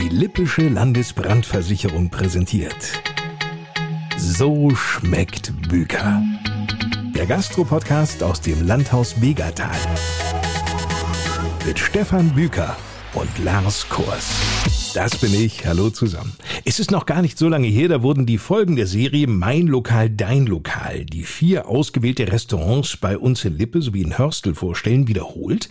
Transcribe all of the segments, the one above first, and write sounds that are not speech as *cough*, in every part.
Die Lippische Landesbrandversicherung präsentiert. So schmeckt Büker. Der Gastropodcast aus dem Landhaus Begatal. Mit Stefan Büker und Lars Kors. Das bin ich. Hallo zusammen. Es ist noch gar nicht so lange her, da wurden die Folgen der Serie Mein Lokal, Dein Lokal, die vier ausgewählte Restaurants bei uns in Lippe sowie in Hörstel vorstellen, wiederholt.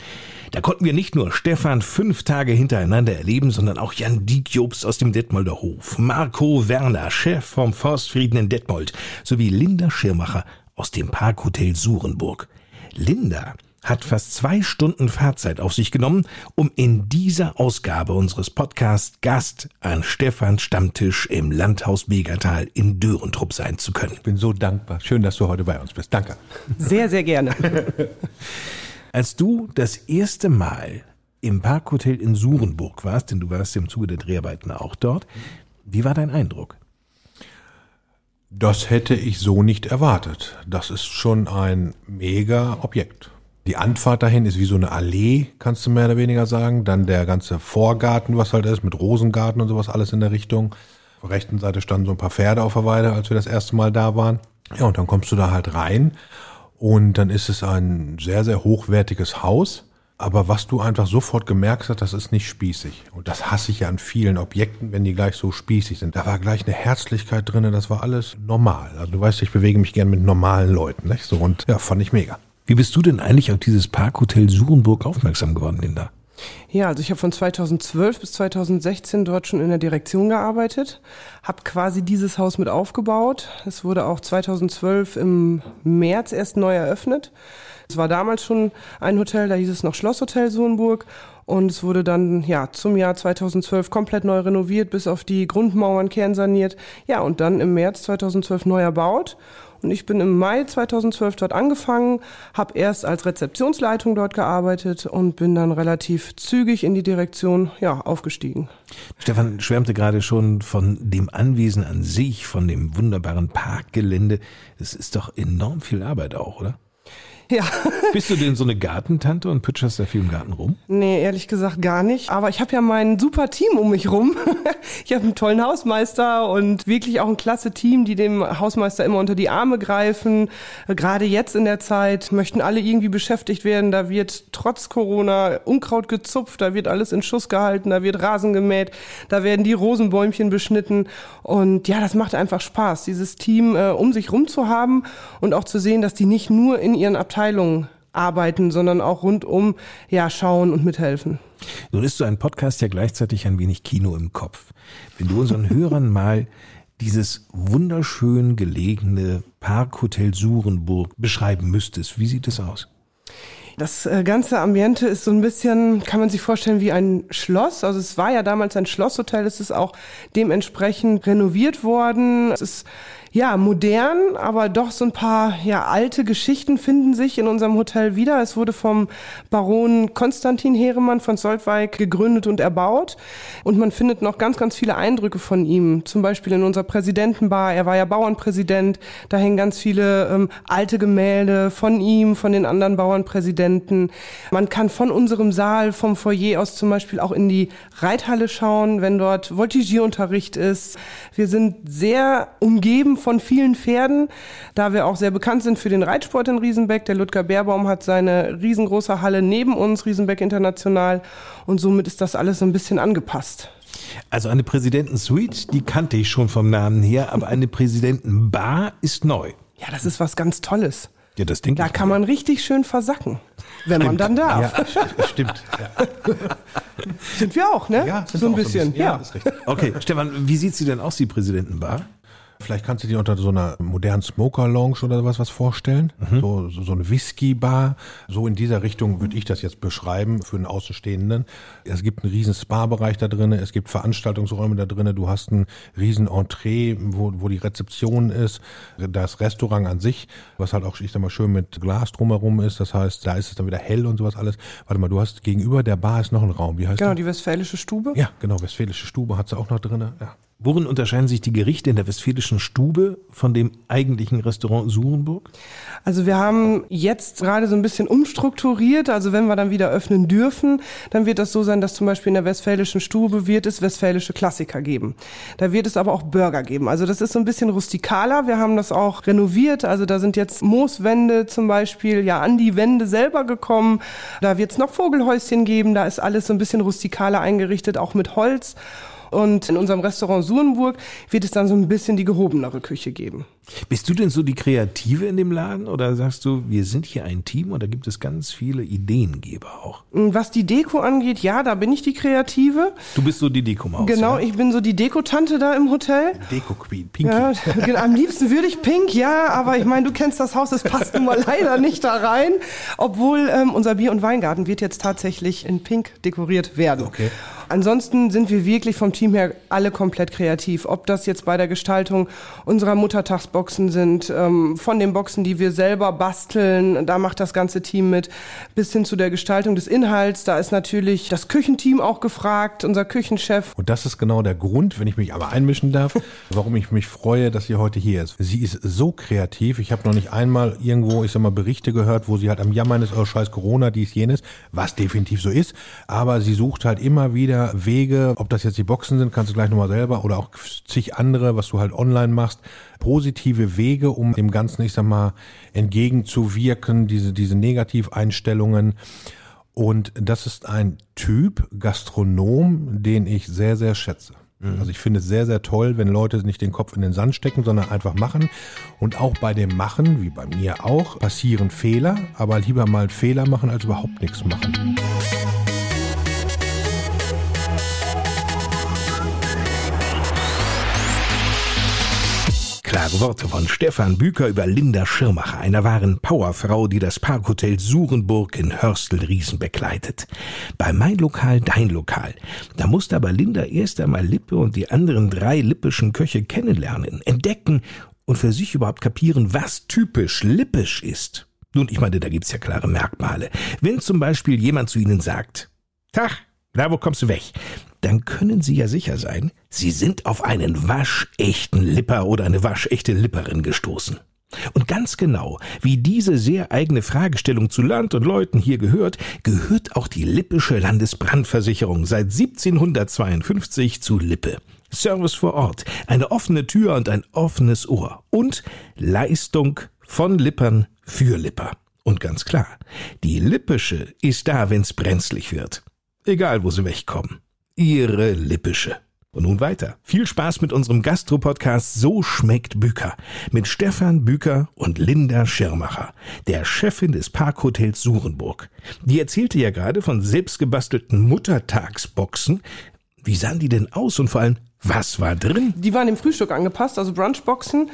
Da konnten wir nicht nur Stefan fünf Tage hintereinander erleben, sondern auch Jan Diekjobst aus dem Detmolder Hof, Marco Werner, Chef vom Forstfrieden in Detmold, sowie Linda Schirmacher aus dem Parkhotel Surenburg. Linda hat fast zwei Stunden Fahrzeit auf sich genommen, um in dieser Ausgabe unseres Podcasts Gast an Stefans Stammtisch im Landhaus Begertal in Dörentrupp sein zu können. Ich bin so dankbar. Schön, dass du heute bei uns bist. Danke. Sehr, sehr gerne. *laughs* Als du das erste Mal im Parkhotel in Surenburg warst, denn du warst im Zuge der Dreharbeiten auch dort, wie war dein Eindruck? Das hätte ich so nicht erwartet. Das ist schon ein mega Objekt. Die Anfahrt dahin ist wie so eine Allee, kannst du mehr oder weniger sagen. Dann der ganze Vorgarten, was halt ist, mit Rosengarten und sowas, alles in der Richtung. Auf der rechten Seite standen so ein paar Pferde auf der Weide, als wir das erste Mal da waren. Ja, und dann kommst du da halt rein und dann ist es ein sehr, sehr hochwertiges Haus. Aber was du einfach sofort gemerkt hast, das ist nicht spießig. Und das hasse ich ja an vielen Objekten, wenn die gleich so spießig sind. Da war gleich eine Herzlichkeit drin, das war alles normal. Also du weißt, ich bewege mich gern mit normalen Leuten, nicht? So und ja, fand ich mega. Wie bist du denn eigentlich auf dieses Parkhotel Surenburg aufmerksam geworden, Linda? Ja, also ich habe von 2012 bis 2016 dort schon in der Direktion gearbeitet, habe quasi dieses Haus mit aufgebaut. Es wurde auch 2012 im März erst neu eröffnet. Es war damals schon ein Hotel, da hieß es noch Schlosshotel Surenburg und es wurde dann ja zum Jahr 2012 komplett neu renoviert, bis auf die Grundmauern kernsaniert. Ja, und dann im März 2012 neu erbaut und ich bin im Mai 2012 dort angefangen, habe erst als Rezeptionsleitung dort gearbeitet und bin dann relativ zügig in die Direktion ja, aufgestiegen. Stefan schwärmte gerade schon von dem Anwesen an sich, von dem wunderbaren Parkgelände. Es ist doch enorm viel Arbeit auch, oder? *laughs* Ja. Bist du denn so eine Gartentante und pütscherst da viel im Garten rum? Nee, ehrlich gesagt gar nicht. Aber ich habe ja mein super Team um mich rum. *laughs* Ich habe einen tollen Hausmeister und wirklich auch ein klasse Team, die dem Hausmeister immer unter die Arme greifen. Gerade jetzt in der Zeit möchten alle irgendwie beschäftigt werden. Da wird trotz Corona Unkraut gezupft, da wird alles in Schuss gehalten, da wird Rasen gemäht, da werden die Rosenbäumchen beschnitten. Und ja, das macht einfach Spaß, dieses Team äh, um sich rum zu haben und auch zu sehen, dass die nicht nur in ihren Abteilungen Abteilungen arbeiten, sondern auch rundum ja schauen und mithelfen. Nun ist so ein Podcast ja gleichzeitig ein wenig Kino im Kopf. Wenn du unseren Hörern mal dieses wunderschön gelegene Parkhotel Surenburg beschreiben müsstest, wie sieht es aus? Das äh, ganze Ambiente ist so ein bisschen, kann man sich vorstellen, wie ein Schloss. Also es war ja damals ein Schlosshotel, es ist auch dementsprechend renoviert worden. Es ist ja, modern, aber doch so ein paar ja, alte Geschichten finden sich in unserem Hotel wieder. Es wurde vom Baron Konstantin Heeremann von Soltweig gegründet und erbaut. Und man findet noch ganz, ganz viele Eindrücke von ihm. Zum Beispiel in unserer Präsidentenbar. Er war ja Bauernpräsident. Da hängen ganz viele ähm, alte Gemälde von ihm, von den anderen Bauernpräsidenten. Man kann von unserem Saal, vom Foyer aus zum Beispiel auch in die Reithalle schauen, wenn dort Voltigierunterricht ist. Wir sind sehr umgeben von vielen Pferden, da wir auch sehr bekannt sind für den Reitsport in Riesenbeck. Der Ludger Bärbaum hat seine riesengroße Halle neben uns, Riesenbeck International. Und somit ist das alles so ein bisschen angepasst. Also eine Präsidentensuite, die kannte ich schon vom Namen her, aber eine Präsidentenbar ist neu. Ja, das ist was ganz Tolles. Ja, das denke Da ich kann mir. man richtig schön versacken, wenn man dann darf. Ja, stimmt. Ja. Sind wir auch, ne? Ja, so ein auch bisschen. Ja, ja. ist richtig. Okay, Stefan, wie sieht sie denn aus, die Präsidentenbar? Vielleicht kannst du dir unter so einer modernen Smoker Lounge oder was was vorstellen. So, so, so eine Whisky Bar. So in dieser Richtung würde ich das jetzt beschreiben für einen Außenstehenden. Es gibt einen riesen Spa-Bereich da drinnen. Es gibt Veranstaltungsräume da drinnen. Du hast ein riesen Entree, wo, wo die Rezeption ist. Das Restaurant an sich, was halt auch, ich sag mal, schön mit Glas drumherum ist. Das heißt, da ist es dann wieder hell und sowas alles. Warte mal, du hast gegenüber der Bar ist noch ein Raum. Wie heißt Genau, der? die westfälische Stube. Ja, genau. Westfälische Stube hat sie auch noch drinnen. Ja. Worin unterscheiden sich die Gerichte in der Westfälischen Stube von dem eigentlichen Restaurant Surenburg? Also wir haben jetzt gerade so ein bisschen umstrukturiert. Also wenn wir dann wieder öffnen dürfen, dann wird das so sein, dass zum Beispiel in der Westfälischen Stube wird es westfälische Klassiker geben. Da wird es aber auch Burger geben. Also das ist so ein bisschen rustikaler. Wir haben das auch renoviert. Also da sind jetzt Mooswände zum Beispiel ja an die Wände selber gekommen. Da wird es noch Vogelhäuschen geben. Da ist alles so ein bisschen rustikaler eingerichtet, auch mit Holz. Und in unserem Restaurant Surenburg wird es dann so ein bisschen die gehobenere Küche geben. Bist du denn so die Kreative in dem Laden oder sagst du, wir sind hier ein Team und da gibt es ganz viele Ideengeber auch? Was die Deko angeht, ja, da bin ich die Kreative. Du bist so die Deko-Maus. Genau, ja? ich bin so die Dekotante da im Hotel. Deko-Queen, Pinky. Ja, *laughs* genau, am liebsten würde ich pink, ja, aber ich meine, du kennst das Haus, es passt nun mal leider nicht da rein. Obwohl ähm, unser Bier- und Weingarten wird jetzt tatsächlich in pink dekoriert werden. Okay. Ansonsten sind wir wirklich vom Team her alle komplett kreativ. Ob das jetzt bei der Gestaltung unserer Muttertagsboxen sind, ähm, von den Boxen, die wir selber basteln, da macht das ganze Team mit, bis hin zu der Gestaltung des Inhalts. Da ist natürlich das Küchenteam auch gefragt, unser Küchenchef. Und das ist genau der Grund, wenn ich mich aber einmischen darf, *laughs* warum ich mich freue, dass sie heute hier ist. Sie ist so kreativ. Ich habe noch nicht einmal irgendwo, ich sag mal, Berichte gehört, wo sie halt am Jammern ist, oh scheiß Corona, dies, jenes, was definitiv so ist. Aber sie sucht halt immer wieder Wege, ob das jetzt die Boxen sind, kannst du gleich nochmal selber oder auch zig andere, was du halt online machst, positive Wege, um dem Ganzen, ich sag mal, entgegenzuwirken, diese, diese Negativeinstellungen. Und das ist ein Typ Gastronom, den ich sehr, sehr schätze. Also ich finde es sehr, sehr toll, wenn Leute nicht den Kopf in den Sand stecken, sondern einfach machen. Und auch bei dem Machen, wie bei mir auch, passieren Fehler, aber lieber mal Fehler machen, als überhaupt nichts machen. Klare Worte von Stefan Büker über Linda Schirmacher, einer wahren Powerfrau, die das Parkhotel Surenburg in Hörstel-Riesen begleitet. Bei Mein Lokal, Dein Lokal. Da musste aber Linda erst einmal Lippe und die anderen drei lippischen Köche kennenlernen, entdecken und für sich überhaupt kapieren, was typisch lippisch ist. Nun, ich meine, da gibt's ja klare Merkmale. Wenn zum Beispiel jemand zu Ihnen sagt, Tag, da wo kommst du weg? Dann können Sie ja sicher sein, Sie sind auf einen waschechten Lipper oder eine waschechte Lipperin gestoßen. Und ganz genau, wie diese sehr eigene Fragestellung zu Land und Leuten hier gehört, gehört auch die Lippische Landesbrandversicherung seit 1752 zu Lippe. Service vor Ort, eine offene Tür und ein offenes Ohr und Leistung von Lippern für Lipper. Und ganz klar, die Lippische ist da, wenn's brenzlig wird. Egal, wo sie wegkommen. Ihre Lippische. Und nun weiter. Viel Spaß mit unserem Gastro-Podcast So schmeckt Büker mit Stefan Büker und Linda Schirmacher, der Chefin des Parkhotels Surenburg. Die erzählte ja gerade von selbstgebastelten Muttertagsboxen. Wie sahen die denn aus und vor allem, was war drin? Die waren im Frühstück angepasst, also Brunchboxen.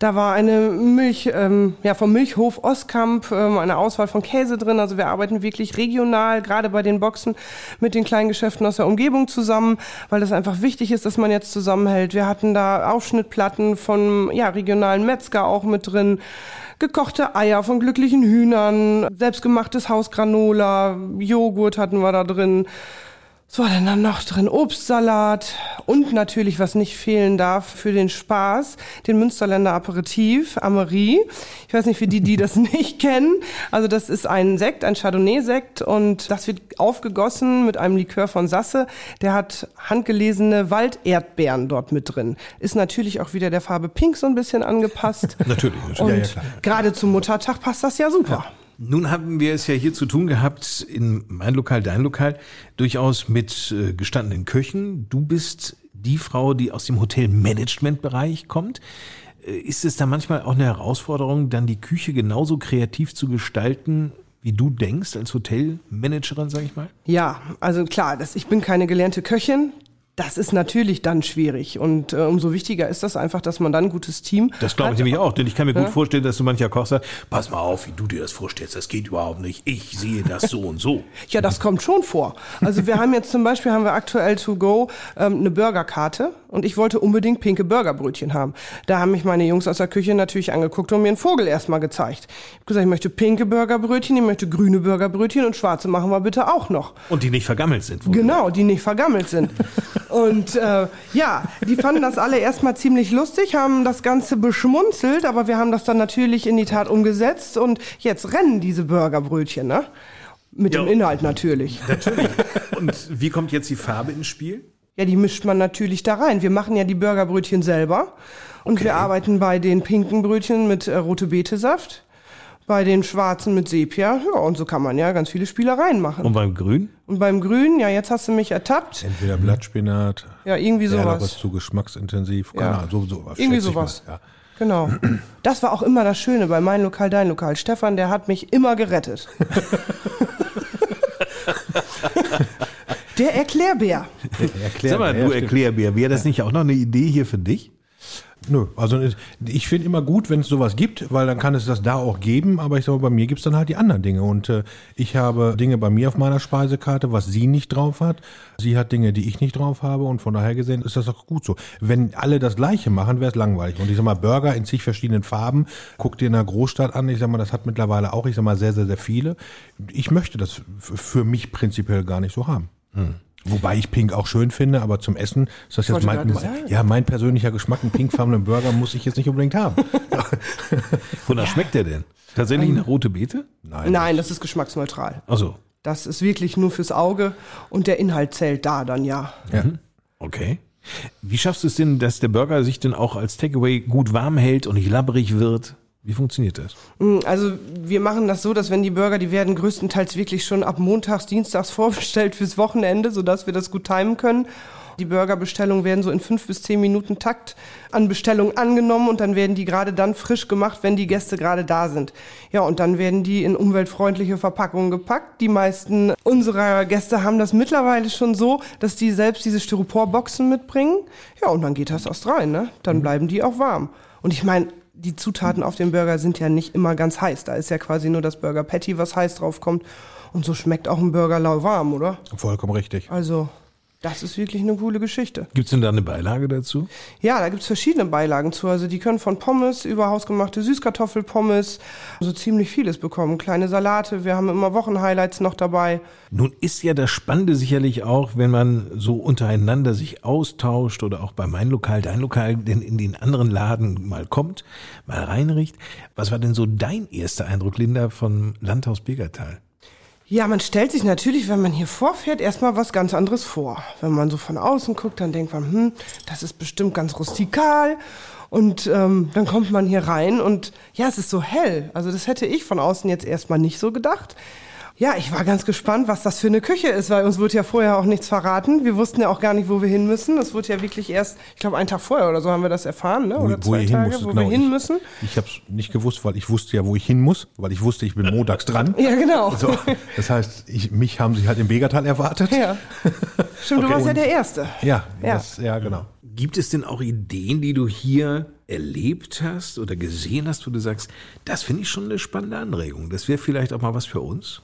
Da war eine Milch, ähm, ja, vom Milchhof Oskamp, ähm, eine Auswahl von Käse drin. Also wir arbeiten wirklich regional, gerade bei den Boxen, mit den kleinen Geschäften aus der Umgebung zusammen, weil das einfach wichtig ist, dass man jetzt zusammenhält. Wir hatten da Aufschnittplatten von, ja, regionalen Metzger auch mit drin gekochte Eier von glücklichen Hühnern, selbstgemachtes Hausgranola, Joghurt hatten wir da drin. Was war denn dann noch drin? Obstsalat und natürlich, was nicht fehlen darf für den Spaß, den Münsterländer Aperitif, Amerie. Ich weiß nicht, für die, die das *laughs* nicht kennen. Also das ist ein Sekt, ein Chardonnay-Sekt und das wird aufgegossen mit einem Likör von Sasse. Der hat handgelesene Walderdbeeren dort mit drin. Ist natürlich auch wieder der Farbe Pink so ein bisschen angepasst. *laughs* Natürlich, natürlich. Und Ja, ja, gerade zum Muttertag passt das ja super. Nun haben wir es ja hier zu tun gehabt, in mein Lokal, dein Lokal, durchaus mit äh, gestandenen Köchen. Du bist die Frau, die aus dem Hotelmanagement-Bereich kommt. Äh, ist es da manchmal auch eine Herausforderung, dann die Küche genauso kreativ zu gestalten, wie du denkst als Hotelmanagerin, sag ich mal? Ja, also klar, das, ich bin keine gelernte Köchin. Das ist natürlich dann schwierig und äh, umso wichtiger ist das einfach, dass man dann ein gutes Team Das glaube ich nämlich auch, denn ich kann mir gut vorstellen, dass so mancher Koch sagt, pass mal auf, wie du dir das vorstellst, das geht überhaupt nicht. Ich sehe das so und so. *laughs* Ja, das kommt schon vor. Also wir haben jetzt zum Beispiel, haben wir aktuell to go ähm, eine Burgerkarte Und ich wollte unbedingt pinke Burgerbrötchen haben. Da haben mich meine Jungs aus der Küche natürlich angeguckt und mir einen Vogel erstmal gezeigt. Ich habe gesagt, ich möchte pinke Burgerbrötchen, ich möchte grüne Burgerbrötchen und schwarze machen wir bitte auch noch. Und die nicht vergammelt sind. Genau, die nicht vergammelt sind. *laughs* und äh, ja, die fanden das alle erstmal ziemlich lustig, haben das Ganze beschmunzelt, aber wir haben das dann natürlich in die Tat umgesetzt und jetzt rennen diese Burgerbrötchen, ne? Mit Ja. dem Inhalt natürlich. Natürlich. *laughs* Und wie kommt jetzt die Farbe ins Spiel? Ja, die mischt man natürlich da rein. Wir machen ja die Burgerbrötchen selber. Und wir arbeiten bei den pinken Brötchen mit äh, rote Betesaft, bei den schwarzen mit Sepia. Ja, und so kann man ja ganz viele Spielereien machen. Und beim Grün? Und beim Grünen, ja, jetzt hast du mich ertappt. Entweder Blattspinat, Ja, irgendwie sowas. ist zu geschmacksintensiv, keine Ja. Ahnung, so, so, Irgendwie schätze ich sowas. Mal, ja. Genau. Das war auch immer das Schöne bei mein Lokal, dein Lokal. Stefan, der hat mich immer gerettet. *laughs* der Erklärbär. Erklär, Sag mal, du. Erklärbär, wäre das nicht auch noch eine Idee hier für dich? Nö, also ich finde immer gut, wenn es sowas gibt, weil dann kann es das da auch geben, aber ich sage, bei mir gibt's dann halt die anderen Dinge und äh, ich habe Dinge bei mir auf meiner Speisekarte, was sie nicht drauf hat. Sie hat Dinge, die ich nicht drauf habe und von daher gesehen ist das auch gut so. Wenn alle das Gleiche machen, wäre es langweilig. Und ich sag mal, Burger in zig verschiedenen Farben, guck dir in einer Großstadt an, ich sag mal, das hat mittlerweile auch, ich sag mal, sehr, sehr, sehr viele. Ich möchte das für mich prinzipiell gar nicht so haben. Wobei ich Pink auch schön finde, aber zum Essen ist das jetzt mein, mein, ja, mein persönlicher Geschmack. Einen pinkfarbenen Burger muss ich jetzt nicht unbedingt haben. *laughs* Wonach schmeckt der denn? Tatsächlich eine rote Beete? Nein. Nein, das ist geschmacksneutral. Also, Das ist wirklich nur fürs Auge und der Inhalt zählt da dann ja. Ja. okay. Wie schaffst du es denn, dass der Burger sich denn auch als Takeaway gut warm hält und nicht labbrig wird? Wie funktioniert das? Mm, Also wir machen das so, dass wenn die Burger, die werden größtenteils wirklich schon ab montags, dienstags *laughs* vorbestellt fürs Wochenende, sodass wir das gut timen können. Die Burgerbestellungen werden so in fünf bis zehn Minuten Takt an Bestellung angenommen und dann werden die gerade dann frisch gemacht, wenn die Gäste gerade da sind. Ja, und dann werden die in umweltfreundliche Verpackungen gepackt. Die meisten unserer Gäste haben das mittlerweile schon so, dass die selbst diese Styroporboxen mitbringen. Ja, und dann geht das erst rein, ne? Dann bleiben die auch warm. Und ich meine, die Zutaten auf dem Burger sind ja nicht immer ganz heiß. Da ist ja quasi nur das Burger Patty, was heiß draufkommt. Und so schmeckt auch ein Burger lauwarm, oder? Vollkommen richtig. Also, das ist wirklich eine coole Geschichte. Gibt's denn da eine Beilage dazu? Ja, da gibt's verschiedene Beilagen zu. Also die können von Pommes über hausgemachte Süßkartoffelpommes so ziemlich vieles bekommen. Kleine Salate, wir haben immer Wochenhighlights noch dabei. Nun ist ja das Spannende sicherlich auch, wenn man so untereinander sich austauscht oder auch bei mein Lokal, dein Lokal, denn in den anderen Laden mal kommt, mal reinriecht. Was war denn so dein erster Eindruck, Linda, von Landhaus Begertal? Ja, man stellt sich natürlich, wenn man hier vorfährt, erstmal was ganz anderes vor. Wenn man so von außen guckt, dann denkt man, hm, das ist bestimmt ganz rustikal. Und ähm, dann kommt man hier rein und ja, es ist so hell. Also das hätte ich von außen jetzt erstmal nicht so gedacht. Ja, ich war ganz gespannt, was das für eine Küche ist, weil uns wurde ja vorher auch nichts verraten. Wir wussten ja auch gar nicht, wo wir hin müssen. Es wurde ja wirklich erst, ich glaube, einen Tag vorher oder so haben wir das erfahren, ne? Oder zwei ihr Tage, musstet, wo genau. wir hin Ich- müssen. Ich habe es nicht gewusst, weil ich wusste ja, wo ich hin muss, weil ich wusste, ich bin montags dran. Ja, genau. So, das heißt, ich, mich haben sie halt im Begertal erwartet. Ja. *laughs* Stimmt, du Okay, warst ja und- der Erste. Ja, Ja. Das, ja genau. Gibt es denn auch Ideen, die du hier erlebt hast oder gesehen hast, wo du sagst, das finde ich schon eine spannende Anregung. Das wäre vielleicht auch mal was für uns?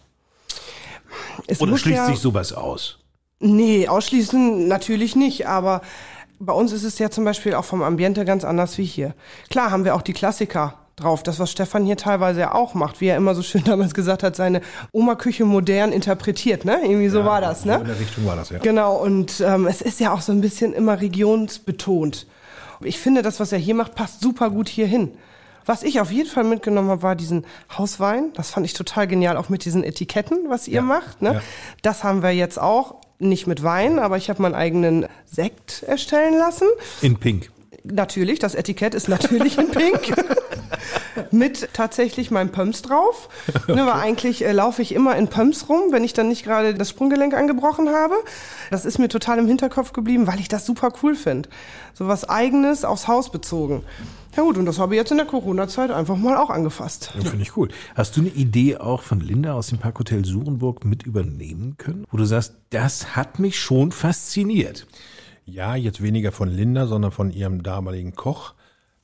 Es Oder schließt ja, sich sowas aus? Nee, ausschließen natürlich nicht, aber bei uns ist es ja zum Beispiel auch vom Ambiente ganz anders wie hier. Klar haben wir auch die Klassiker drauf, das was Stefan hier teilweise ja auch macht, wie er immer so schön *laughs* damals gesagt hat, seine Oma-Küche modern interpretiert, ne? Irgendwie so war das, ne? in der Richtung war das, ja. Genau, und ähm, es ist ja auch so ein bisschen immer regionsbetont. Ich finde, das, was er hier macht, passt super gut hier hin. Was ich auf jeden Fall mitgenommen habe, war diesen Hauswein. Das fand ich total genial, auch mit diesen Etiketten, was ihr macht. Ne? ja. Das haben wir jetzt auch, nicht mit Wein, aber ich habe meinen eigenen Sekt erstellen lassen. In Pink. Natürlich, das Etikett ist natürlich in Pink. *laughs* Mit tatsächlich meinem Pumps drauf. *laughs* Ne, weil eigentlich äh, laufe ich immer in Pumps rum, wenn ich dann nicht gerade das Sprunggelenk angebrochen habe. Das ist mir total im Hinterkopf geblieben, weil ich das super cool finde. So was Eigenes aufs Haus bezogen. Ja gut, und das habe ich jetzt in der Corona-Zeit einfach mal auch angefasst. Ja, finde ich cool. Hast du eine Idee auch von Linda aus dem Parkhotel Surenburg mit übernehmen können? Wo du sagst, das hat mich schon fasziniert. Ja, jetzt weniger von Linda, sondern von ihrem damaligen Koch,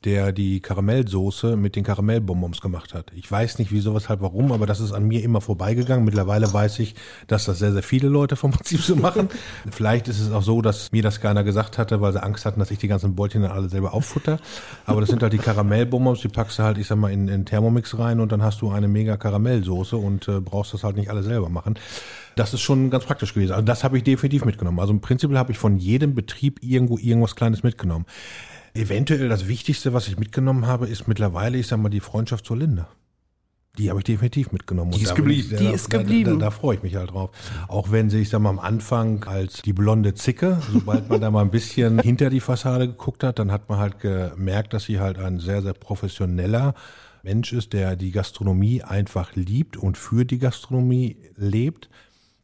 der die Karamellsoße mit den Karamellbonbons gemacht hat. Ich weiß nicht, wieso, weshalb, warum, aber das ist an mir immer vorbeigegangen. Mittlerweile weiß ich, dass das sehr, sehr viele Leute vom *laughs* Prinzip so machen. Vielleicht ist es auch so, dass mir das keiner gesagt hatte, weil sie Angst hatten, dass ich die ganzen Bäulchen dann alle selber auffutter. Aber das sind halt die Karamellbonbons, die packst du halt, ich sag mal, in, in Thermomix rein und dann hast du eine mega Karamellsoße und äh, brauchst das halt nicht alle selber machen. Das ist schon ganz praktisch gewesen. Also das habe ich definitiv mitgenommen. Also im Prinzip habe ich von jedem Betrieb irgendwo irgendwas Kleines mitgenommen. Eventuell das Wichtigste, was ich mitgenommen habe, ist mittlerweile, ich sag mal, die Freundschaft zur Linde. Die habe ich definitiv mitgenommen. Die ist geblieben. Die ist geblieben. Da, da, da, freue ich mich halt drauf. Auch wenn sie, ich sag mal, am Anfang als die blonde Zicke, sobald man da mal ein bisschen *laughs* hinter die Fassade geguckt hat, dann hat man halt gemerkt, dass sie halt ein sehr, sehr professioneller Mensch ist, der die Gastronomie einfach liebt und für die Gastronomie lebt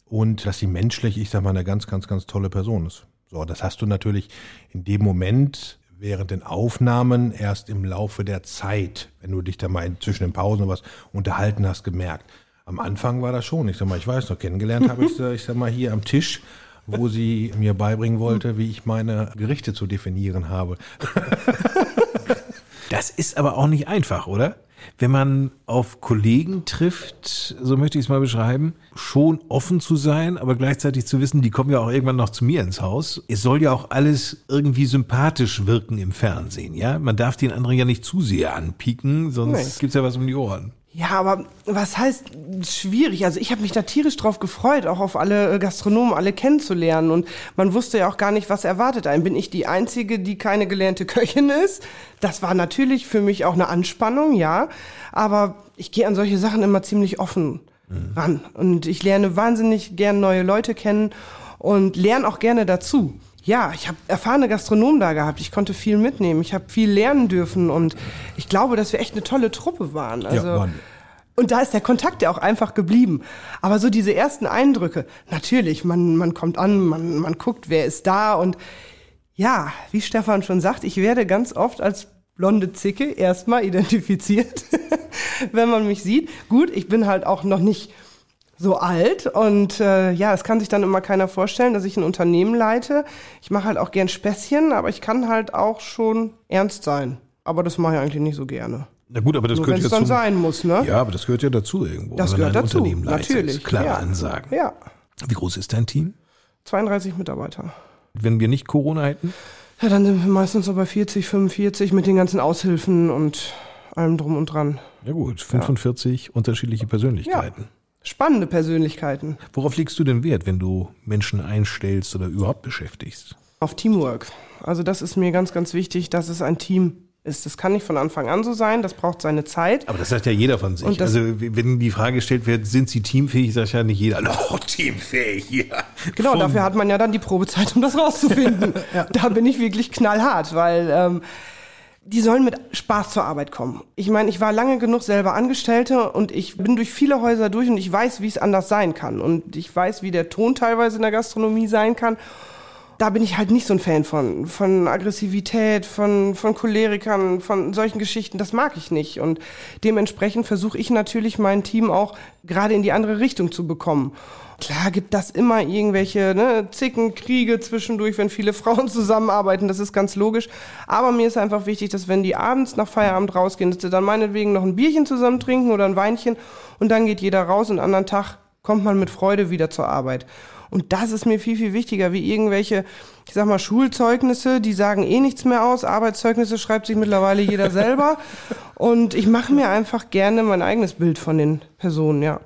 und dass sie menschlich, ich sag mal, eine ganz, ganz, ganz tolle Person ist. So, das hast du natürlich in dem Moment während den Aufnahmen erst im Laufe der Zeit, wenn du dich da mal zwischen den Pausen was unterhalten hast, gemerkt. Am Anfang war das schon. Ich sag mal, ich weiß noch, kennengelernt habe ich sie, ich sag mal, hier am Tisch, wo sie mir beibringen wollte, wie ich meine Gerichte zu definieren habe. Das ist aber auch nicht einfach, oder? Wenn man auf Kollegen trifft, so möchte ich es mal beschreiben, schon offen zu sein, aber gleichzeitig zu wissen, die kommen ja auch irgendwann noch zu mir ins Haus. Es soll ja auch alles irgendwie sympathisch wirken im Fernsehen, ja? Man darf den anderen ja nicht zu sehr anpieken, sonst nee. gibt's ja was um die Ohren. Ja, aber was heißt schwierig? Also ich habe mich da tierisch drauf gefreut, auch auf alle äh, Gastronomen, alle kennenzulernen. Und man wusste ja auch gar nicht, was erwartet einen. Bin ich die Einzige, die keine gelernte Köchin ist? Das war natürlich für mich auch eine Anspannung, ja. Aber ich gehe an solche Sachen immer ziemlich offen mhm. ran. Und ich lerne wahnsinnig gern neue Leute kennen und lerne auch gerne dazu. Ja, ich habe erfahrene Gastronomen da gehabt. Ich konnte viel mitnehmen. Ich habe viel lernen dürfen und ich glaube, dass wir echt eine tolle Truppe waren. Also, ja, waren. Und da ist der Kontakt ja auch einfach geblieben. Aber so diese ersten Eindrücke, natürlich, man, man kommt an, man, man guckt, wer ist da und ja, wie Stefan schon sagt, ich werde ganz oft als blonde Zicke erstmal identifiziert, *laughs* wenn man mich sieht. Gut, ich bin halt auch noch nicht so alt und äh, ja, es kann sich dann immer keiner vorstellen, dass ich ein Unternehmen leite. Ich mache halt auch gern Späßchen, aber ich kann halt auch schon ernst sein. Aber das mache ich eigentlich nicht so gerne. Na gut, aber das Nur gehört ja dann sein muss, ne? Ja, aber das gehört ja dazu irgendwo. Das gehört dazu, Unternehmen leitet. natürlich. Klare ja. Ansagen. Ja. Wie groß ist dein Team? 32 Mitarbeiter. Wenn wir nicht Corona hätten? Ja, dann sind wir meistens so bei 40, 45 mit den ganzen Aushilfen und allem drum und dran. Ja gut, 45 ja. unterschiedliche Persönlichkeiten. Ja. Spannende Persönlichkeiten. Worauf legst du denn Wert, wenn du Menschen einstellst oder überhaupt beschäftigst? Auf Teamwork. Also das ist mir ganz, ganz wichtig, dass es ein Team ist. Das kann nicht von Anfang an so sein, das braucht seine Zeit. Aber das sagt ja jeder von sich. also wenn die Frage gestellt wird, sind sie teamfähig, sagt ja nicht jeder, oh, *laughs* teamfähig, ja. Genau, dafür hat man ja dann die Probezeit, um das rauszufinden. *laughs* ja. Da bin ich wirklich knallhart, weil ähm, die sollen mit Spaß zur Arbeit kommen. Ich meine, ich war lange genug selber Angestellte und ich bin durch viele Häuser durch und ich weiß, wie es anders sein kann. Und ich weiß, wie der Ton teilweise in der Gastronomie sein kann. Da bin ich halt nicht so ein Fan von, von Aggressivität, von, von Cholerikern, von solchen Geschichten. Das mag ich nicht. Und dementsprechend versuche ich natürlich mein Team auch gerade in die andere Richtung zu bekommen. Klar gibt das immer irgendwelche ne, Zicken, Kriege zwischendurch, wenn viele *laughs* Frauen zusammenarbeiten, das ist ganz logisch. Aber mir ist einfach wichtig, dass wenn die abends nach Feierabend rausgehen, dass sie dann meinetwegen noch ein Bierchen zusammen trinken oder ein Weinchen und dann geht jeder raus und am anderen Tag kommt man mit Freude wieder zur Arbeit. Und das ist mir viel, viel wichtiger, wie irgendwelche, ich sag mal, Schulzeugnisse, die sagen eh nichts mehr aus. Arbeitszeugnisse schreibt sich mittlerweile jeder *laughs* selber. Und ich mache mir einfach gerne mein eigenes Bild von den Personen, ja.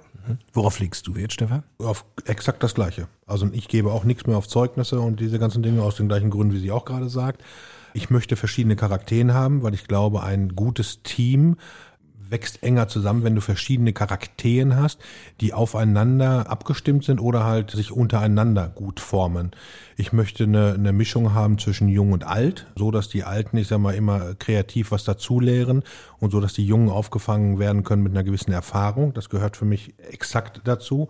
Worauf legst du jetzt, Stefan? Auf exakt das Gleiche. Also ich gebe auch nichts mehr auf Zeugnisse und diese ganzen Dinge aus den gleichen Gründen, wie sie auch gerade sagt. Ich möchte verschiedene Charakteren haben, weil ich glaube, ein gutes Team wächst enger zusammen, wenn du verschiedene Charakteren hast, die aufeinander abgestimmt sind oder halt sich untereinander gut formen. Ich möchte eine, eine Mischung haben zwischen jung und alt, so dass die Alten, ich sag mal, immer kreativ was dazu lehren und so dass die Jungen aufgefangen werden können mit einer gewissen Erfahrung. Das gehört für mich exakt dazu.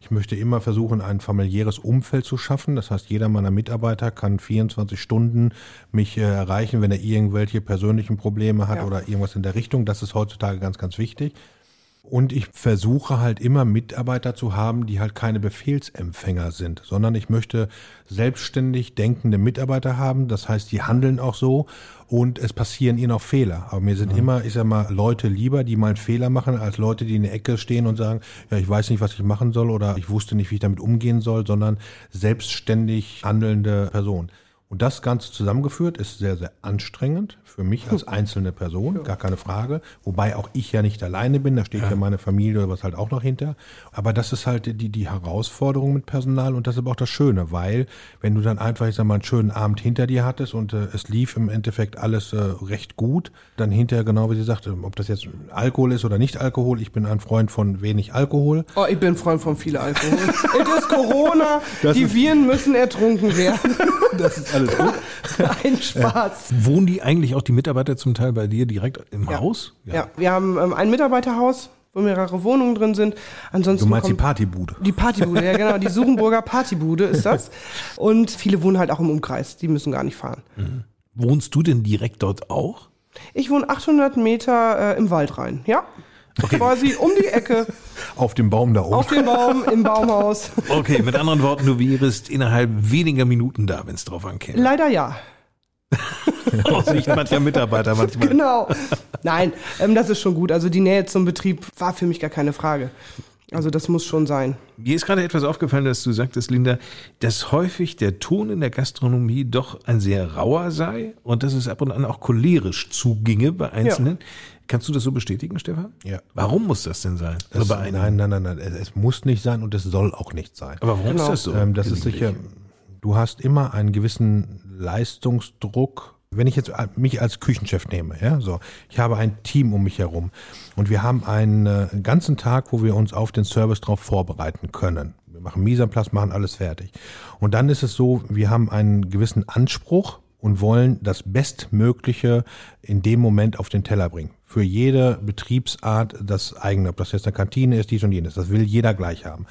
Ich möchte immer versuchen, ein familiäres Umfeld zu schaffen. Das heißt, jeder meiner Mitarbeiter kann 24 Stunden mich äh, erreichen, wenn er irgendwelche persönlichen Probleme hat ja. oder irgendwas in der Richtung. Das ist heutzutage ganz, ganz wichtig. Und ich versuche halt immer Mitarbeiter zu haben, die halt keine Befehlsempfänger sind, sondern ich möchte selbstständig denkende Mitarbeiter haben. Das heißt, die handeln auch so und es passieren ihnen auch Fehler. Aber mir sind mhm. immer, ich sag mal, Leute lieber, die mal einen Fehler machen, als Leute, die in der Ecke stehen und sagen, ja, ich weiß nicht, was ich machen soll oder ich wusste nicht, wie ich damit umgehen soll, sondern selbstständig handelnde Personen. Und das Ganze zusammengeführt ist sehr, sehr anstrengend für mich als einzelne Person, gar keine Frage. Wobei auch ich ja nicht alleine bin, da steht ja, ja meine Familie oder was halt auch noch hinter. Aber das ist halt die, die Herausforderung mit Personal und das ist aber auch das Schöne, weil wenn du dann einfach, ich sag mal, einen schönen Abend hinter dir hattest und äh, es lief im Endeffekt alles äh, recht gut, dann hinterher genau wie sie sagte, ob das jetzt Alkohol ist oder nicht Alkohol, ich bin ein Freund von wenig Alkohol. Oh, ich bin ein Freund von viel Alkohol. *laughs* es ist Corona, das die ist, Viren müssen ertrunken werden. *laughs* das ist alles gut. *laughs* Ein Spaß. Äh, wohnen die eigentlich auch die Mitarbeiter zum Teil bei dir direkt im ja. Haus? Ja. ja. wir haben ähm, ein Mitarbeiterhaus wo mehrere Wohnungen drin sind. Ansonsten du meinst die Partybude? Die Partybude, ja genau, die Suchenburger Partybude ist das. *laughs* Und viele wohnen halt auch im Umkreis, die müssen gar nicht fahren. Mhm. Wohnst du denn direkt dort auch? Ich wohne 800 Meter äh, im Wald rein, ja. Okay. Quasi um die Ecke. *laughs* Auf dem Baum da oben. Auf dem Baum, im Baumhaus. *laughs* Okay, mit anderen Worten, du wärst innerhalb weniger Minuten da, wenn es drauf ankäme. Leider ja. *laughs* Aus Sicht mancher Mitarbeiter manchmal. Genau. Nein, ähm, das ist schon gut. Also die Nähe zum Betrieb war für mich gar keine Frage. Also das muss schon sein. Mir ist gerade etwas aufgefallen, dass du sagtest, Linda, dass häufig der Ton in der Gastronomie doch ein sehr rauer sei und dass es ab und an auch cholerisch zuginge bei Einzelnen. Ja. Kannst du das so bestätigen, Stefan? Ja. Warum muss das denn sein? Das, nein, nein, nein, nein. Es muss nicht sein und es soll auch nicht sein. Aber warum genau. ist das so? Ähm, das ist sicher, du hast immer einen gewissen Leistungsdruck wenn ich jetzt mich als Küchenchef nehme, ja, so, ich habe ein Team um mich herum und wir haben einen, äh, ganzen Tag, wo wir uns auf den Service drauf vorbereiten können. Wir machen Misernplatz, machen alles fertig. Und dann ist es so, wir haben einen gewissen Anspruch und wollen das Bestmögliche in dem Moment auf den Teller bringen. Für jede Betriebsart das eigene, ob das jetzt eine Kantine ist, dies und jenes. Das will jeder gleich haben.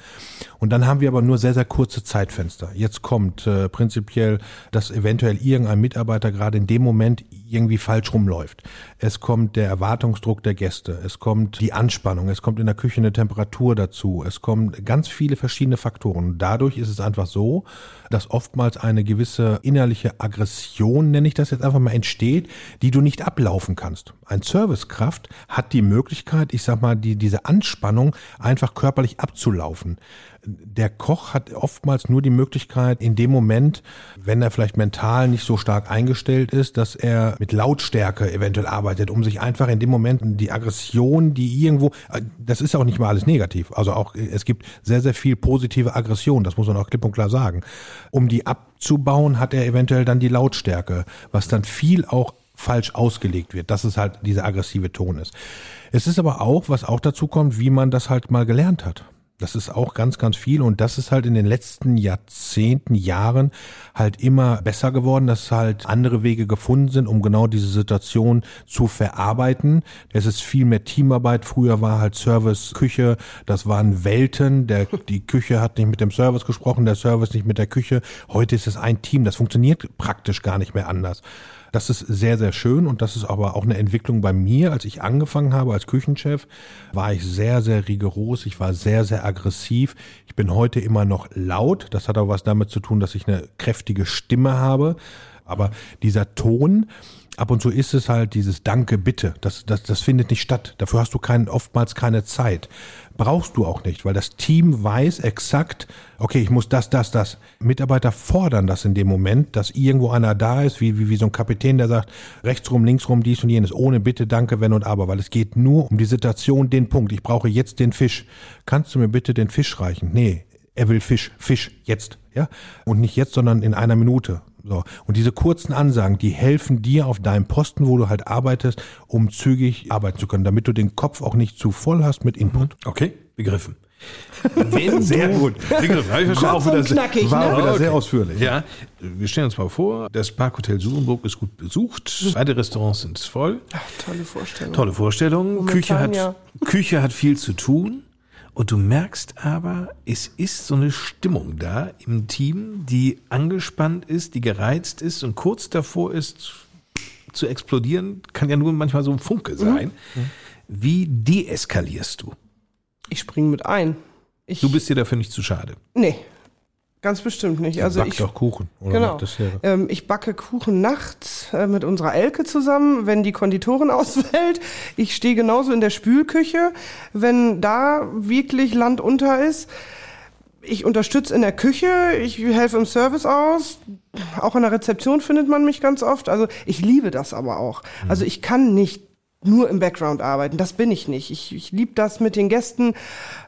Und dann haben wir aber nur sehr, sehr kurze Zeitfenster. Jetzt kommt äh, prinzipiell, dass eventuell irgendein Mitarbeiter gerade in dem Moment irgendwie falsch rumläuft. Es kommt der Erwartungsdruck der Gäste. Es kommt die Anspannung. Es kommt in der Küche eine Temperatur dazu. Es kommen ganz viele verschiedene Faktoren. Dadurch ist es einfach so, dass oftmals eine gewisse innerliche Aggression, nenne ich das jetzt einfach mal, entsteht, die du nicht ablaufen kannst. Ein Servicekraft hat die Möglichkeit, ich sag mal, die, diese Anspannung einfach körperlich abzulaufen der Koch hat oftmals nur die Möglichkeit, in dem Moment, wenn er vielleicht mental nicht so stark eingestellt ist, dass er mit Lautstärke eventuell arbeitet, um sich einfach in dem Moment die Aggression, die irgendwo, das ist auch nicht mal alles negativ. Also auch, es gibt sehr, sehr viel positive Aggression, das muss man auch klipp und klar sagen. Um die abzubauen, hat er eventuell dann die Lautstärke, was dann viel auch falsch ausgelegt wird, dass es halt dieser aggressive Ton ist. Es ist aber auch, was auch dazu kommt, wie man das halt mal gelernt hat. Das ist auch ganz, ganz viel und das ist halt in den letzten Jahrzehnten, Jahren halt immer besser geworden, dass halt andere Wege gefunden sind, um genau diese Situation zu verarbeiten. Es ist viel mehr Teamarbeit. Früher war halt Service, Küche, das waren Welten. Der, die Küche hat nicht mit dem Service gesprochen, der Service nicht mit der Küche. Heute ist es ein Team. Das funktioniert praktisch gar nicht mehr anders. Das ist sehr, sehr schön und das ist aber auch eine Entwicklung bei mir. Als ich angefangen habe als Küchenchef, war ich sehr, sehr rigoros. Ich war sehr, sehr aggressiv. Ich bin heute immer noch laut. Das hat auch was damit zu tun, dass ich eine kräftige Stimme habe. Aber dieser Ton, ab und zu ist es halt dieses Danke, bitte. Das, das, das findet nicht statt. Dafür hast du kein, oftmals keine Zeit. Brauchst du auch nicht, weil das Team weiß exakt, okay, ich muss das, das, das. Mitarbeiter fordern das in dem Moment, dass irgendwo einer da ist, wie, wie, wie so ein Kapitän, der sagt, rechts rum, links rum, dies und jenes, ohne Bitte, Danke, Wenn und Aber, weil es geht nur um die Situation, den Punkt. Ich brauche jetzt den Fisch. Kannst du mir bitte den Fisch reichen? Nee, er will Fisch, Fisch, jetzt, ja? Und nicht jetzt, sondern in einer Minute. So. Und diese kurzen Ansagen, die helfen dir auf deinem Posten, wo du halt arbeitest, um zügig arbeiten zu können, damit du den Kopf auch nicht zu voll hast mit Input. Mhm. Okay, begriffen. *laughs* Wenn sehr gut. Begriffen. Habe ich verstanden. Auch wieder, knackig, war ne? auch wieder okay. sehr ausführlich. Ja, wir stellen uns mal vor, das Parkhotel Surenburg ist gut besucht, beide Restaurants sind voll. Ach, tolle Vorstellung. Tolle Vorstellung. Küche hat, ja. Küche hat viel zu tun. Und du merkst aber, es ist so eine Stimmung da im Team, die angespannt ist, die gereizt ist und kurz davor ist zu explodieren, kann ja nur manchmal so ein Funke sein. Mhm. Wie deeskalierst du? Ich springe mit ein. Ich, Du bist dir dafür nicht zu schade. Nee, ganz bestimmt nicht. Also Backt ich, doch Kuchen. Oder genau. Ähm, ich backe Kuchen nachts äh, mit unserer Elke zusammen, wenn die Konditorin *laughs* ausfällt. Ich stehe genauso in der Spülküche, wenn da wirklich Land unter ist. Ich unterstütze in der Küche, ich helfe im Service aus. Auch in der Rezeption findet man mich ganz oft. Also ich liebe das aber auch. Also ich kann nicht nur im Background arbeiten. Das bin ich nicht. Ich, ich liebe das, mit den Gästen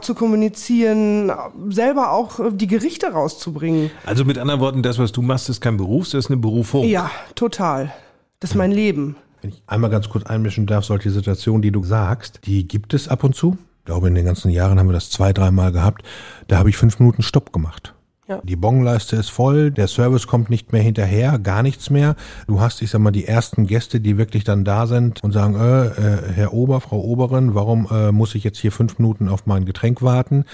zu kommunizieren, selber auch äh, die Gerichte rauszubringen. Also mit anderen Worten, das, was du machst, ist kein Beruf, das ist eine Berufung. Ja, total. Das ist mein Leben. Wenn ich einmal ganz kurz einmischen darf, solche Situationen, die du sagst, die gibt es ab und zu. Ich glaube, in den ganzen Jahren haben wir das zwei, dreimal gehabt. Da habe ich fünf Minuten Stopp gemacht. Ja. Die Bonleiste ist voll, der Service kommt nicht mehr hinterher, gar nichts mehr. Du hast, ich sag mal, die ersten Gäste, die wirklich dann da sind und sagen, äh, äh, Herr Ober, Frau Oberin, warum äh, muss ich jetzt hier fünf Minuten auf mein Getränk warten?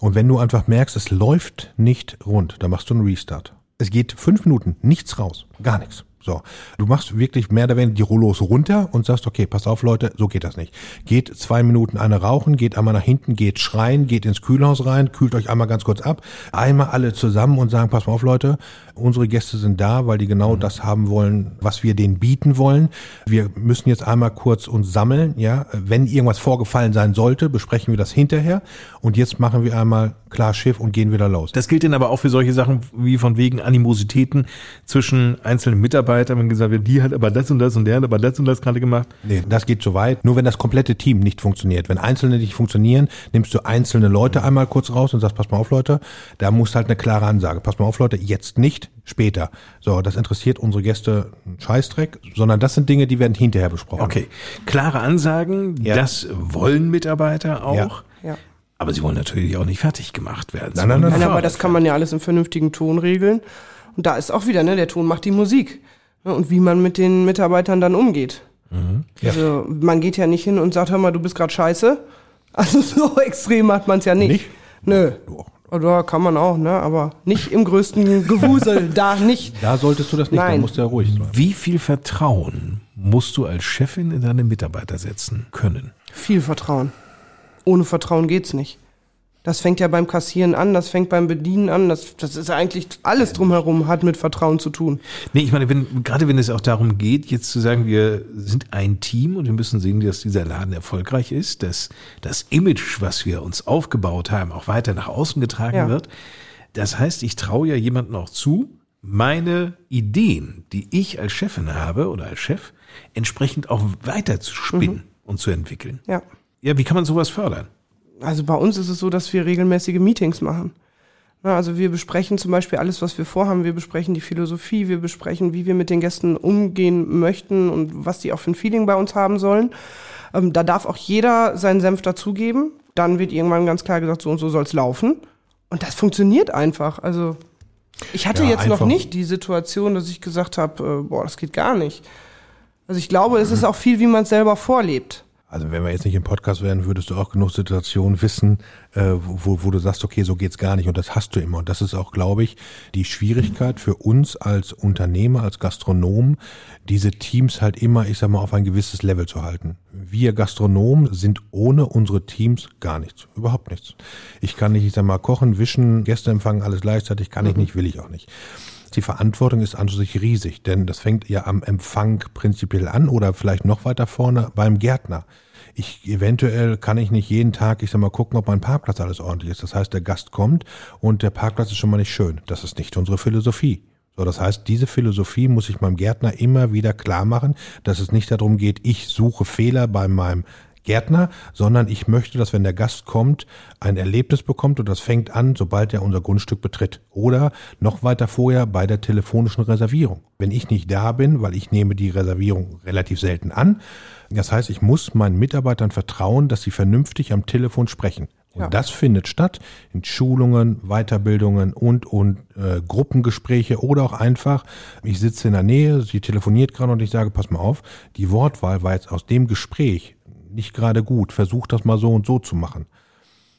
Und wenn du einfach merkst, es läuft nicht rund, dann machst du einen Restart. Es geht fünf Minuten, nichts raus, gar nichts. So, du machst wirklich mehr oder weniger die Rollos runter und sagst, okay, pass auf Leute, so geht das nicht. Geht zwei Minuten eine rauchen, geht einmal nach hinten, geht schreien, geht ins Kühlhaus rein, kühlt euch einmal ganz kurz ab, einmal alle zusammen und sagen, pass mal auf Leute, unsere Gäste sind da, weil die genau das haben wollen, was wir denen bieten wollen. Wir müssen jetzt einmal kurz uns sammeln, ja. Wenn irgendwas vorgefallen sein sollte, besprechen wir das hinterher und jetzt machen wir einmal klar Schiff und gehen wieder los. Das gilt denn aber auch für solche Sachen wie von wegen Animositäten zwischen einzelnen Mitarbeitern, wenn gesagt wird, die hat aber das und das und der hat aber das und das gerade gemacht. Nee, das geht zu weit. Nur wenn das komplette Team nicht funktioniert. Wenn Einzelne nicht funktionieren, nimmst du einzelne Leute einmal kurz raus und sagst, pass mal auf, Leute, da muss halt eine klare Ansage. Pass mal auf, Leute, jetzt nicht, später. So, das interessiert unsere Gäste einen Scheißdreck, sondern das sind Dinge, die werden hinterher besprochen. Okay, klare Ansagen, Ja. das wollen Mitarbeiter auch. Ja. Ja. Aber sie wollen natürlich auch nicht fertig gemacht werden. Nein, nein, nein, Nein, aber das kann man ja alles im vernünftigen Ton regeln. Und da ist auch wieder, ne, der Ton macht die Musik. Ne, Und wie man mit den Mitarbeitern dann umgeht. Also man geht ja nicht hin und sagt, hör mal, du bist gerade scheiße. Also *laughs* so extrem macht man es ja nicht. Nicht? Nö. Doch. Oder kann man auch, ne? Aber nicht im größten Gewusel, *laughs* da nicht. Da solltest du das nicht, da Nein. musst du ja ruhig sein. Wie viel Vertrauen musst du als Chefin in deine Mitarbeiter setzen können? Viel Vertrauen. Ohne Vertrauen geht's nicht. Das fängt ja beim Kassieren an, das fängt beim Bedienen an, das, das ist eigentlich alles drumherum, hat mit Vertrauen zu tun. Nee, ich meine, wenn, gerade wenn es auch darum geht, jetzt zu sagen, wir sind ein Team und wir müssen sehen, dass dieser Laden erfolgreich ist, dass das Image, was wir uns aufgebaut haben, auch weiter nach außen getragen Ja. wird. Das heißt, ich traue ja jemandem auch zu, meine Ideen, die ich als Chefin habe oder als Chef, entsprechend auch weiter zu spinnen und zu entwickeln. Ja. Ja, wie kann man sowas fördern? Also bei uns ist es so, dass wir regelmäßige Meetings machen. Na, also wir besprechen zum Beispiel alles, was wir vorhaben. Wir besprechen die Philosophie, wir besprechen, wie wir mit den Gästen umgehen möchten und was die auch für ein Feeling bei uns haben sollen. Ähm, da darf auch jeder seinen Senf dazugeben. Dann wird irgendwann ganz klar gesagt, so und so soll's laufen. Und das funktioniert einfach. Also ich hatte Ja, jetzt noch nicht die Situation, dass ich gesagt habe, äh, boah, das geht gar nicht. Also ich glaube, es ist auch viel, wie man es selber vorlebt. Also wenn wir jetzt nicht im Podcast wären, würdest du auch genug Situationen wissen, äh, wo, wo du sagst, okay, so geht's gar nicht. Und das hast du immer. Und das ist auch, glaube ich, die Schwierigkeit für uns als Unternehmer, als Gastronomen, diese Teams halt immer, ich sag mal, auf ein gewisses Level zu halten. Wir Gastronomen sind ohne unsere Teams gar nichts. Überhaupt nichts. Ich kann nicht, ich sag mal, kochen, wischen, Gäste empfangen, alles gleichzeitig kann ich nicht, will ich auch nicht. Die Verantwortung ist an sich riesig, denn das fängt ja am Empfang prinzipiell an oder vielleicht noch weiter vorne beim Gärtner. Ich eventuell kann ich nicht jeden Tag, ich sag mal, gucken, ob mein Parkplatz alles ordentlich ist. Das heißt, der Gast kommt und der Parkplatz ist schon mal nicht schön. Das ist nicht unsere Philosophie. So, das heißt, diese Philosophie muss ich meinem Gärtner immer wieder klar machen, dass es nicht darum geht, ich suche Fehler bei meinem Gärtner, sondern ich möchte, dass wenn der Gast kommt, ein Erlebnis bekommt und das fängt an, sobald er unser Grundstück betritt. Oder noch weiter vorher bei der telefonischen Reservierung. Wenn ich nicht da bin, weil ich nehme die Reservierung relativ selten an, das heißt, ich muss meinen Mitarbeitern vertrauen, dass sie vernünftig am Telefon sprechen. Und Ja. das findet statt in Schulungen, Weiterbildungen und und äh, Gruppengespräche oder auch einfach, ich sitze in der Nähe, sie telefoniert gerade und ich sage, pass mal auf, die Wortwahl war jetzt aus dem Gespräch nicht gerade gut, versuch das mal so und so zu machen.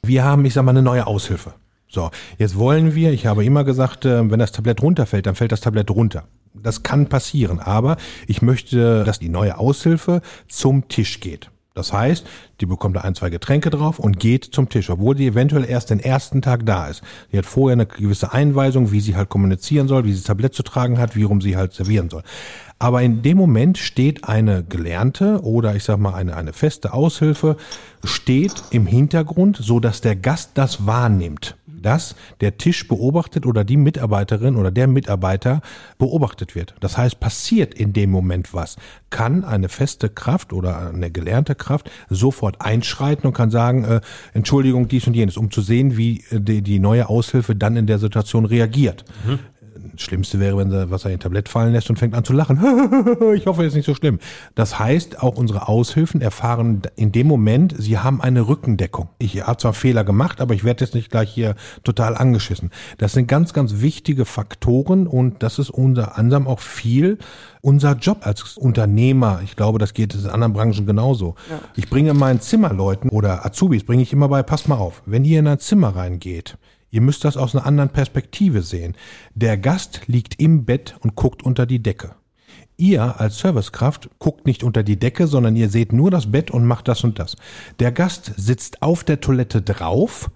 Wir haben, ich sag mal, eine neue Aushilfe. So, jetzt wollen wir, ich habe immer gesagt, äh, wenn das Tablett runterfällt, dann fällt das Tablett runter. Das kann passieren, aber ich möchte, dass die neue Aushilfe zum Tisch geht. Das heißt, die bekommt da ein, zwei Getränke drauf und geht zum Tisch, obwohl sie eventuell erst den ersten Tag da ist. Sie hat vorher eine gewisse Einweisung, wie sie halt kommunizieren soll, wie sie das Tablett zu tragen hat, wie rum sie halt servieren soll. Aber in dem Moment steht eine Gelernte oder ich sag mal eine, eine feste Aushilfe, steht im Hintergrund, so dass der Gast das wahrnimmt dass der Tisch beobachtet oder die Mitarbeiterin oder der Mitarbeiter beobachtet wird. Das heißt, passiert in dem Moment was, kann eine feste Kraft oder eine gelernte Kraft sofort einschreiten und kann sagen, äh, Entschuldigung, dies und jenes, um zu sehen, wie äh, die, die neue Aushilfe dann in der Situation reagiert. Mhm. Schlimmste wäre, wenn sie was ein Tablett fallen lässt und fängt an zu lachen. *laughs* ich hoffe, es ist nicht so schlimm. Das heißt, auch unsere Aushilfen erfahren in dem Moment, sie haben eine Rückendeckung. Ich habe zwar Fehler gemacht, aber ich werde jetzt nicht gleich hier total angeschissen. Das sind ganz, ganz wichtige Faktoren und das ist unter anderem auch viel unser Job als Unternehmer. Ich glaube, das geht in anderen Branchen genauso. Ja. Ich bringe meinen Zimmerleuten oder Azubis, bringe ich immer bei, passt mal auf, wenn ihr in ein Zimmer reingeht, Ihr müsst das aus einer anderen Perspektive sehen. Der Gast liegt im Bett und guckt unter die Decke. Ihr als Servicekraft guckt nicht unter die Decke, sondern ihr seht nur das Bett und macht das und das. Der Gast sitzt auf der Toilette drauf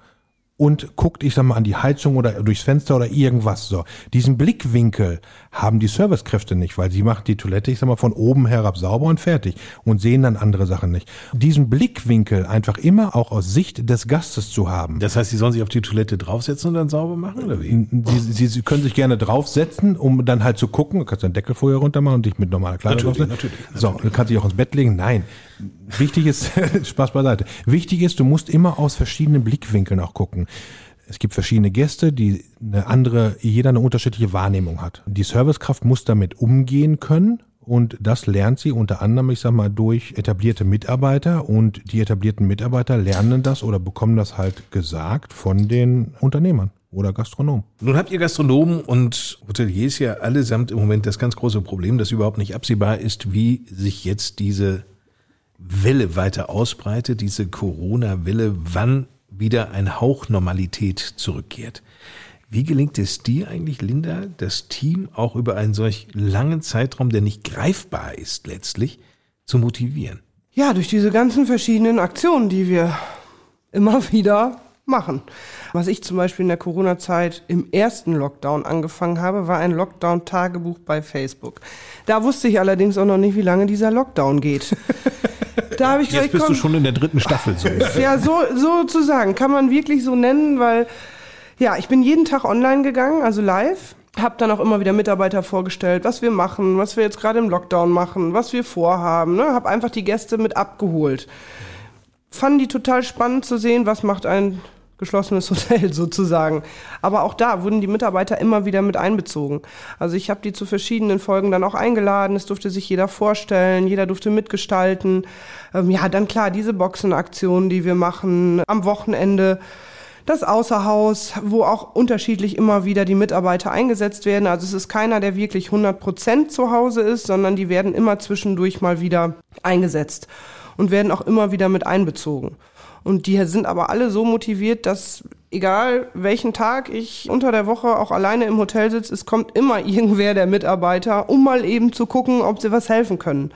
und guckt, ich sag mal, an die Heizung oder durchs Fenster oder irgendwas. So, diesen Blickwinkel haben die Servicekräfte nicht, weil sie machen die Toilette, ich sag mal, von oben herab sauber und fertig und sehen dann andere Sachen nicht. Diesen Blickwinkel einfach immer auch aus Sicht des Gastes zu haben. Das heißt, sie sollen sich auf die Toilette draufsetzen und dann sauber machen oder wie? Sie, sie, sie können sich gerne draufsetzen, um dann halt zu gucken. Du kannst den Deckel vorher runter machen und dich mit normaler Kleidung natürlich, natürlich, natürlich. So, du kannst dich auch ins Bett legen. Nein, Wichtig ist, *laughs* Spaß beiseite. Wichtig ist, du musst immer aus verschiedenen Blickwinkeln auch gucken. Es gibt verschiedene Gäste, die eine andere, jeder eine unterschiedliche Wahrnehmung hat. Die Servicekraft muss damit umgehen können und das lernt sie unter anderem, ich sag mal, durch etablierte Mitarbeiter und die etablierten Mitarbeiter lernen das oder bekommen das halt gesagt von den Unternehmern oder Gastronomen. Nun habt ihr Gastronomen und Hoteliers ja allesamt im Moment das ganz große Problem, dass überhaupt nicht absehbar ist, wie sich jetzt diese Welle weiter ausbreitet, diese Corona-Welle, wann wieder ein Hauch Normalität zurückkehrt. Wie gelingt es dir eigentlich, Linda, das Team auch über einen solch langen Zeitraum, der nicht greifbar ist letztlich, zu motivieren? Ja, durch diese ganzen verschiedenen Aktionen, die wir immer wieder machen. Was ich zum Beispiel in der Corona-Zeit im ersten Lockdown angefangen habe, war ein Lockdown-Tagebuch bei Facebook. Da wusste ich allerdings auch noch nicht, wie lange dieser Lockdown geht. Da habe ich Jetzt bist komm, du schon in der dritten Staffel. So. *laughs* ja, so, so zu sagen. Kann man wirklich so nennen, weil ja, ich bin jeden Tag online gegangen, also live. Hab dann auch immer wieder Mitarbeiter vorgestellt, was wir machen, was wir jetzt gerade im Lockdown machen, was wir vorhaben. Ne? Hab einfach die Gäste mit abgeholt. Fanden die total spannend zu sehen, was macht ein geschlossenes *laughs* Hotel sozusagen. Aber auch da wurden die Mitarbeiter immer wieder mit einbezogen. Also ich habe die zu verschiedenen Folgen dann auch eingeladen. Es durfte sich jeder vorstellen, jeder durfte mitgestalten. Ähm, ja, dann klar, diese Boxenaktionen, die wir machen am Wochenende. Das Außerhaus, wo auch unterschiedlich immer wieder die Mitarbeiter eingesetzt werden. Also es ist keiner, der wirklich 100 Prozent zu Hause ist, sondern die werden immer zwischendurch mal wieder eingesetzt und werden auch immer wieder mit einbezogen. Und die sind aber alle so motiviert, dass egal welchen Tag ich unter der Woche auch alleine im Hotel sitze, es kommt immer *laughs* irgendwer der Mitarbeiter, um mal eben zu gucken, ob sie was helfen können.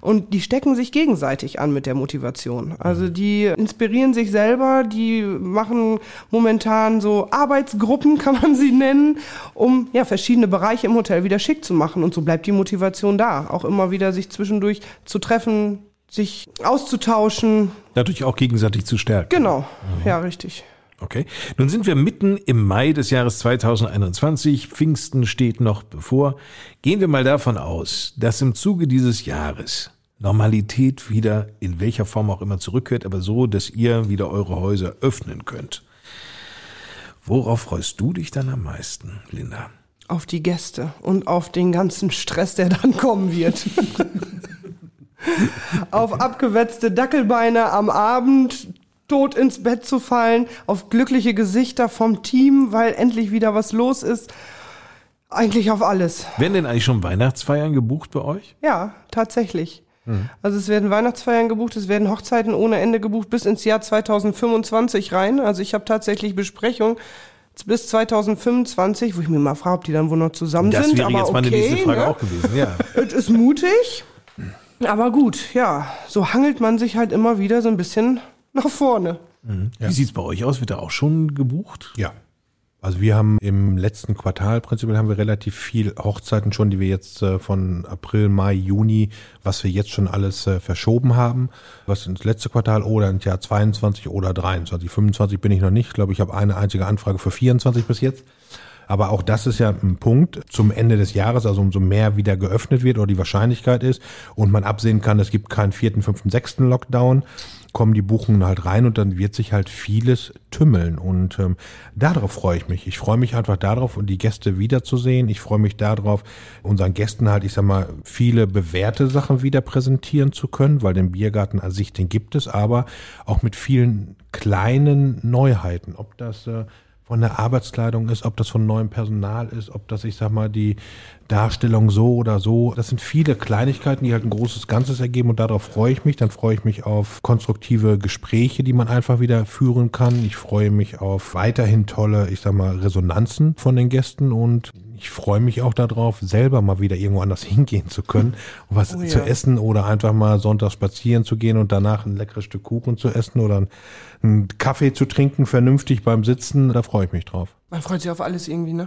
Und die stecken sich gegenseitig an mit der Motivation. Also die inspirieren sich selber, die machen momentan so Arbeitsgruppen, *laughs* kann man sie nennen, um ja verschiedene Bereiche im Hotel wieder schick zu machen. Und so bleibt die Motivation da, auch immer wieder sich zwischendurch zu treffen, sich auszutauschen. Dadurch auch gegenseitig zu stärken. Genau, mhm. ja, richtig. Okay. Nun sind wir mitten im Mai des Jahres 2021. Pfingsten steht noch bevor. Gehen wir mal davon aus, dass im Zuge dieses Jahres Normalität wieder in welcher Form auch immer zurückkehrt, aber so, dass ihr wieder eure Häuser öffnen könnt. Worauf freust du dich dann am meisten, Linda? Auf die Gäste und auf den ganzen Stress, der dann kommen wird. *laughs* auf abgewetzte Dackelbeine am Abend tot ins Bett zu fallen, auf glückliche Gesichter vom Team, weil endlich wieder was los ist. Eigentlich auf alles. Werden denn eigentlich schon Weihnachtsfeiern gebucht bei euch? Ja, tatsächlich. Hm. Also es werden Weihnachtsfeiern gebucht, es werden Hochzeiten ohne Ende gebucht bis ins Jahr 2025 rein. Also ich habe tatsächlich Besprechungen bis 2025, wo ich mir mal frage, ob die dann wohl noch zusammen das sind. Das wäre jetzt okay, meine nächste Frage ne? auch gewesen, ja. *laughs* Es ist mutig. Aber gut, ja, so hangelt man sich halt immer wieder so ein bisschen nach vorne. Mhm. Wie sieht's bei euch aus? Wird da auch schon gebucht? Ja. Also wir haben im letzten Quartal prinzipiell haben wir relativ viel Hochzeiten schon, die wir jetzt äh, von April, Mai, Juni, was wir jetzt schon alles äh, verschoben haben, was ins letzte Quartal oder ins Jahr 22 oder 23. 25 bin ich noch nicht. Ich glaube, ich habe eine einzige Anfrage für 24 bis jetzt. Aber auch das ist ja ein Punkt zum Ende des Jahres, also umso mehr wieder geöffnet wird oder die Wahrscheinlichkeit ist und man absehen kann, es gibt keinen vierten, fünften, sechsten Lockdown, kommen die Buchungen halt rein und dann wird sich halt vieles tümmeln. Und ähm, darauf freue ich mich. Ich freue mich einfach darauf, die Gäste wiederzusehen. Ich freue mich darauf, unseren Gästen halt, ich sag mal, viele bewährte Sachen wieder präsentieren zu können, weil den Biergarten an sich, den gibt es, aber auch mit vielen kleinen Neuheiten. Ob das äh, von der Arbeitskleidung ist, ob das von neuem Personal ist, ob das, ich sag mal, die Darstellung so oder so. Das sind viele Kleinigkeiten, die halt ein großes Ganzes ergeben und darauf freue ich mich. Dann freue ich mich auf konstruktive Gespräche, die man einfach wieder führen kann. Ich freue mich auf weiterhin tolle, ich sag mal, Resonanzen von den Gästen und ich freue mich auch darauf, selber mal wieder irgendwo anders hingehen zu können, um was oh ja. zu essen oder einfach mal sonntags spazieren zu gehen und danach ein leckeres Stück Kuchen zu essen oder einen Kaffee zu trinken, vernünftig beim Sitzen. Da freue ich mich drauf. Man freut sich auf alles irgendwie, ne?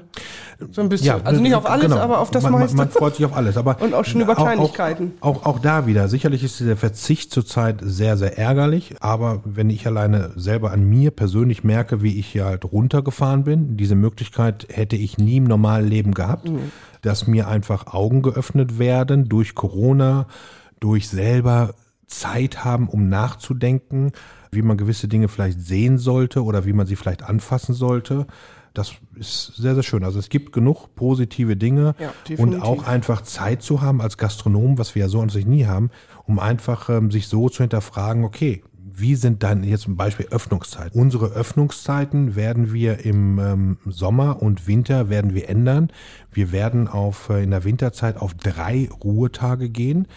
So ein bisschen. Ja, also nicht auf alles, genau. aber auf das man, meiste. Man freut sich auf alles. Aber *laughs* Und auch schon über Kleinigkeiten. Auch, auch, auch da wieder. Sicherlich ist der Verzicht zurzeit sehr, sehr ärgerlich. Aber wenn ich alleine selber an mir persönlich merke, wie ich hier halt runtergefahren bin, diese Möglichkeit hätte ich nie im normalen Leben gehabt, mhm. dass mir einfach Augen geöffnet werden durch Corona, durch selber Zeit haben, um nachzudenken, wie man gewisse Dinge vielleicht sehen sollte oder wie man sie vielleicht anfassen sollte das ist sehr, sehr schön. Also es gibt genug positive Dinge ja, und auch einfach Zeit zu haben als Gastronom, was wir ja so an sich nie haben, um einfach ähm, sich so zu hinterfragen, okay, wie sind dann jetzt zum Beispiel Öffnungszeiten? Unsere Öffnungszeiten werden wir im ähm, Sommer und Winter werden wir ändern. Wir werden auf äh, in der Winterzeit auf drei Ruhetage gehen.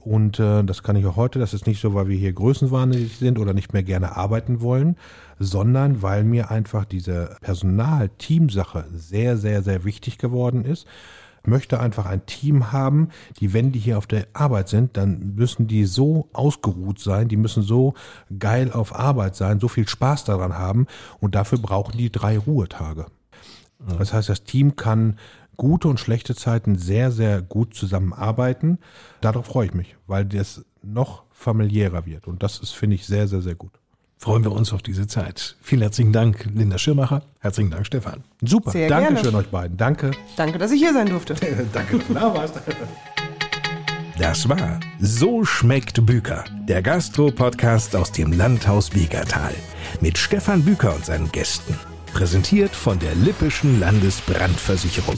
Und äh, das kann ich auch heute. Das ist nicht so, weil wir hier größenwahnsinnig sind oder nicht mehr gerne arbeiten wollen, sondern weil mir einfach diese Personal-Teamsache sehr, sehr, sehr wichtig geworden ist. Ich möchte einfach ein Team haben, die, wenn die hier auf der Arbeit sind, dann müssen die so ausgeruht sein, die müssen so geil auf Arbeit sein, so viel Spaß daran haben und dafür brauchen die drei Ruhetage. Das heißt, das Team kann gute und schlechte Zeiten sehr, sehr gut zusammenarbeiten. Darauf freue ich mich, weil das noch familiärer wird. Und das ist, finde ich, sehr, sehr, sehr gut freuen wir uns auf diese Zeit. Vielen herzlichen Dank, Linda Schirmacher. Herzlichen Dank, Stefan. Super. Sehr Dankeschön gerne. euch beiden. Danke. Danke, dass ich hier sein durfte. *laughs* Danke, dass du da warst. Das war So schmeckt Büker, der Gastro-Podcast aus dem Landhaus Biegertal. Mit Stefan Büker und seinen Gästen. Präsentiert von der Lippischen Landesbrandversicherung.